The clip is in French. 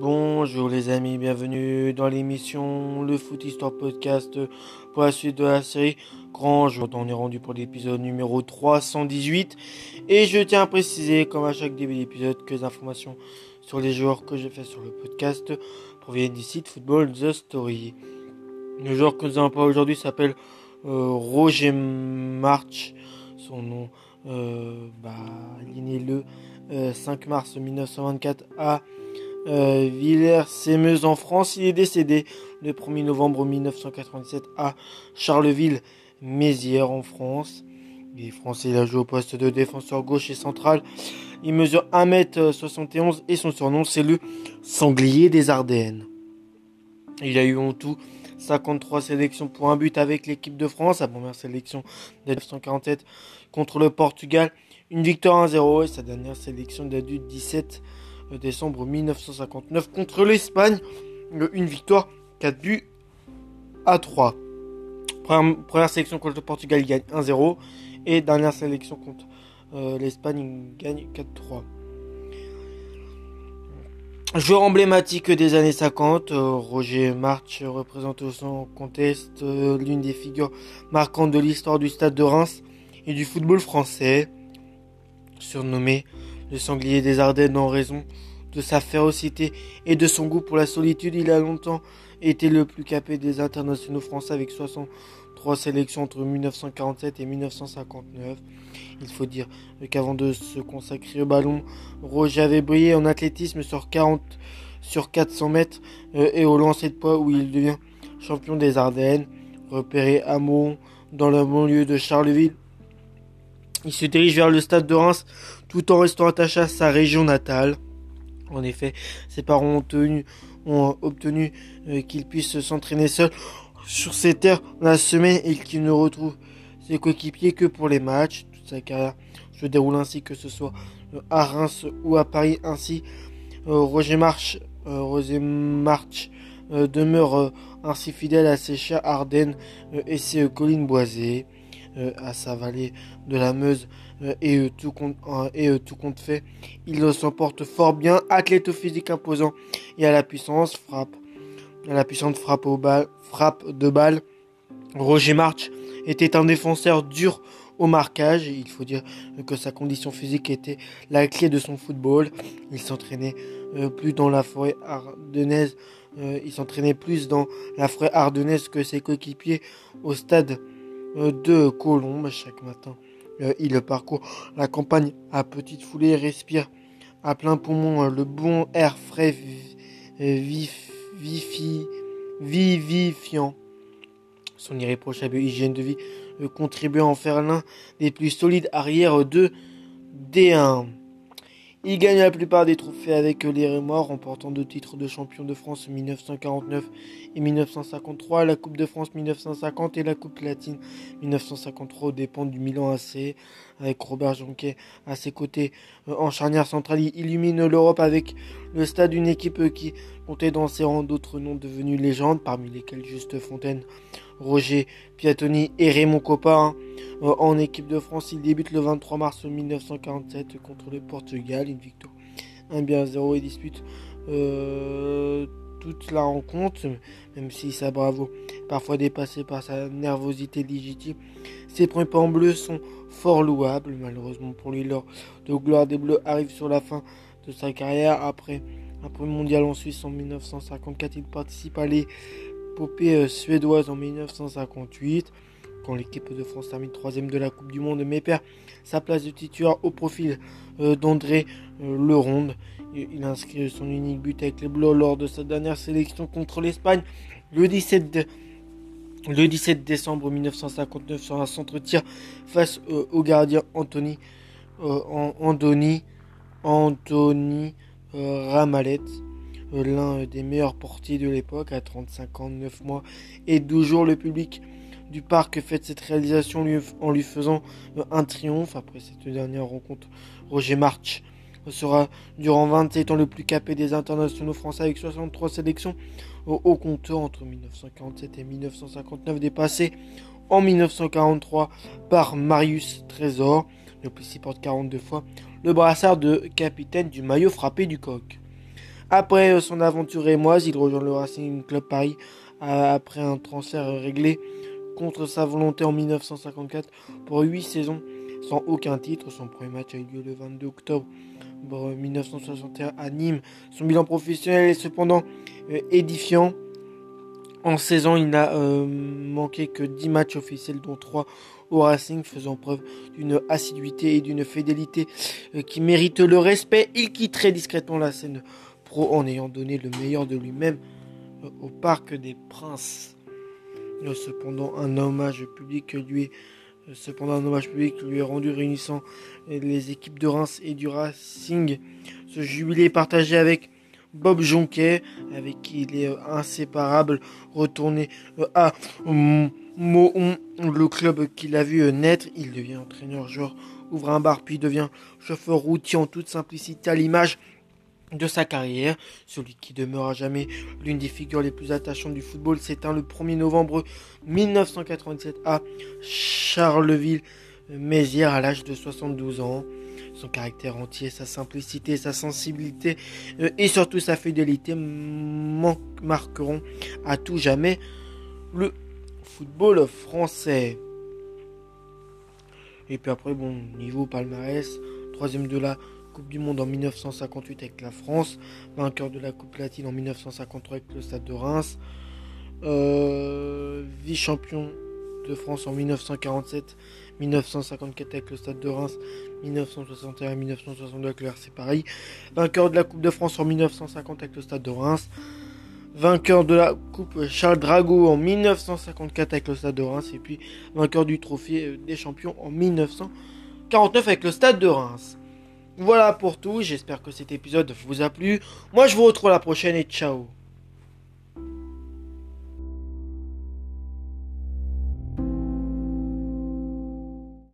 Bonjour les amis, bienvenue dans l'émission Le Foot Histoire Podcast pour la suite de la série Grand Jour. On est rendu pour l'épisode numéro 318 et je tiens à préciser, comme à chaque début d'épisode, que les informations sur les joueurs que j'ai fait sur le podcast proviennent du site Football The Story. Le joueur que nous allons parler aujourd'hui s'appelle euh, Roger March. Son nom, euh, bah, il est né le 5 euh, mars 1924 à euh, Villers-Sémeuse en France. Il est décédé le 1er novembre 1997 à Charleville-Mézières en France. Il est français, il a joué au poste de défenseur gauche et central. Il mesure 1m71 et son surnom c'est le sanglier des Ardennes. Il a eu en tout 53 sélections pour un but avec l'équipe de France, sa première sélection de 1947 contre le Portugal, une victoire 1-0 et sa dernière sélection date du 17 décembre 1959 contre l'Espagne. Une victoire 4 buts à 3. Première, sélection contre le Portugal, il gagne 1-0. Et dernière sélection contre euh, l'Espagne, il gagne 4-3. Joueur emblématique des années 50, euh, Roger March représente sans conteste euh, l'une des figures marquantes de l'histoire du stade de Reims et du football français. Surnommé le sanglier des Ardennes en raison de sa férocité et de son goût pour la solitude. Il a longtemps été le plus capé des internationaux français avec 63 sélections entre 1947 et 1959. Il faut dire qu'avant de se consacrer au ballon, Roger avait brillé en athlétisme sur 40 sur 400 mètres euh, et au lancer de poids où il devient champion des Ardennes, repéré à Mont dans le banlieue de Charleville. Il se dirige vers le stade de Reims tout en restant attaché à sa région natale. En effet, ses parents ont, obtenu, euh, qu'il puisse s'entraîner seul sur ses terres la semaine et qu'il ne retrouve ses coéquipiers que pour les matchs. Toute sa carrière se déroule ainsi que ce soit euh, à Reims ou à Paris. Ainsi, euh, Roger March, Roger March demeure ainsi fidèle à ses chers Ardennes et ses collines boisées. Euh, à sa vallée de la Meuse euh, et, euh, tout compte, fait, il s'emporte fort bien, athlète physique imposant et à la puissance, frappe, à la puissante frappe, au frappe de balle. Roger March était un défenseur dur au marquage. Il faut dire que sa condition physique était la clé de son football. Il s'entraînait plus dans la forêt ardennaise. il s'entraînait plus dans la forêt ardennaise que ses coéquipiers au stade de Colombes chaque matin. Euh, il parcourt la campagne à petite foulée, respire à plein poumon euh, le bon air frais, vif, vivifiant. Son irréprochable hygiène de vie contribue à en faire l'un des plus solides arrières de D1. Il gagne la plupart des trophées avec les Rémois, remportant deux titres de champion de France 1949 et 1953, la Coupe de France 1950 et la Coupe latine 1953 aux dépens du Milan AC, avec Robert Jonquet à ses côtés euh, en charnière centrale. Il illumine l'Europe avec le stade d'une équipe qui comptait dans ses rangs d'autres noms devenus légendes, parmi lesquels Juste Fontaine, Roger Piatoni et Raymond Coppa. Euh, en équipe de France, il débute le 23 mars 1947 contre le Portugal, une victoire 1 bien 0 et dispute euh, toute la rencontre, même si sa bravo parfois dépassé par sa nervosité légitime. Ses premiers pas en bleu sont fort louables, malheureusement pour lui, l'heure de gloire des Bleus arrive sur la fin de sa carrière. Après un premier mondial en Suisse en 1954, il participe à l'épopée euh, suédoise en 1958 quand l'équipe de France termine troisième de la Coupe du Monde, mais perd sa place de titulaire au profil euh, d'André euh, Leronde. Il inscrit son unique but avec les Bleus lors de sa dernière sélection contre l'Espagne le 17, le 17 décembre 1959 sur un centre-tir face euh, au gardien Anthony, Anthony, Anthony l'un des meilleurs portiers de l'époque, à 35 ans, 9 mois et 12 jours. Le public du parc fait cette réalisation en lui faisant euh, un triomphe. Après cette dernière rencontre, Roger March sera durant 27 ans le plus capé des internationaux français avec 63 sélections au compteur entre 1947 et 1959 dépassé en 1943 par Marius Trésor. Le plus porte 42 fois le brassard de capitaine du maillot frappé du coq. Après son aventure émoise, il rejoint le Racing Club Paris après un transfert réglé contre sa volonté en 1954 pour 8 saisons sans aucun titre. Son premier match a eu lieu le 22 octobre 1961 à Nîmes. Son bilan professionnel est cependant euh, édifiant. En saison, il n'a euh, manqué que 10 matchs officiels, dont 3 au Racing, faisant preuve d'une assiduité et d'une fidélité euh, qui mérite le respect. Il quitte très discrètement la scène en ayant donné le meilleur de lui-même au Parc des Princes. Cependant, un hommage public lui est Cependant, un hommage public lui est rendu réunissant les équipes de Reims et du Racing. Ce jubilé partagé avec Bob Jonquet, avec qui il est inséparable, retourné euh, à Mohon, le club qu'il a vu naître. Il devient entraîneur, joueur, ouvre un bar, puis devient chauffeur routier en toute simplicité à l'image de sa carrière. Celui qui demeure à jamais l'une des figures les plus attachantes du football s'éteint le 1er novembre 1997 à Charleville-Mézières à l'âge de 72 ans. Son caractère entier, sa simplicité, sa sensibilité euh, et surtout sa fidélité marqueront à tout jamais le football français. Et puis après, bon, niveau palmarès, troisième de la Du Monde en 1958 avec la France, vainqueur de la Coupe latine en 1953 avec le Stade de Reims, euh, vice-champion de France en 1947, 1954 avec le Stade de Reims, 1961 1962 avec le RC Paris, vainqueur de la Coupe de France en 1950 avec le Stade de Reims, vainqueur de la Coupe Charles Drago en 1954 avec le Stade de Reims, et puis vainqueur du Trophée des Champions en 1949 avec le Stade de Reims. Voilà pour tout, j'espère que cet épisode vous a plu. Moi je vous retrouve la prochaine et ciao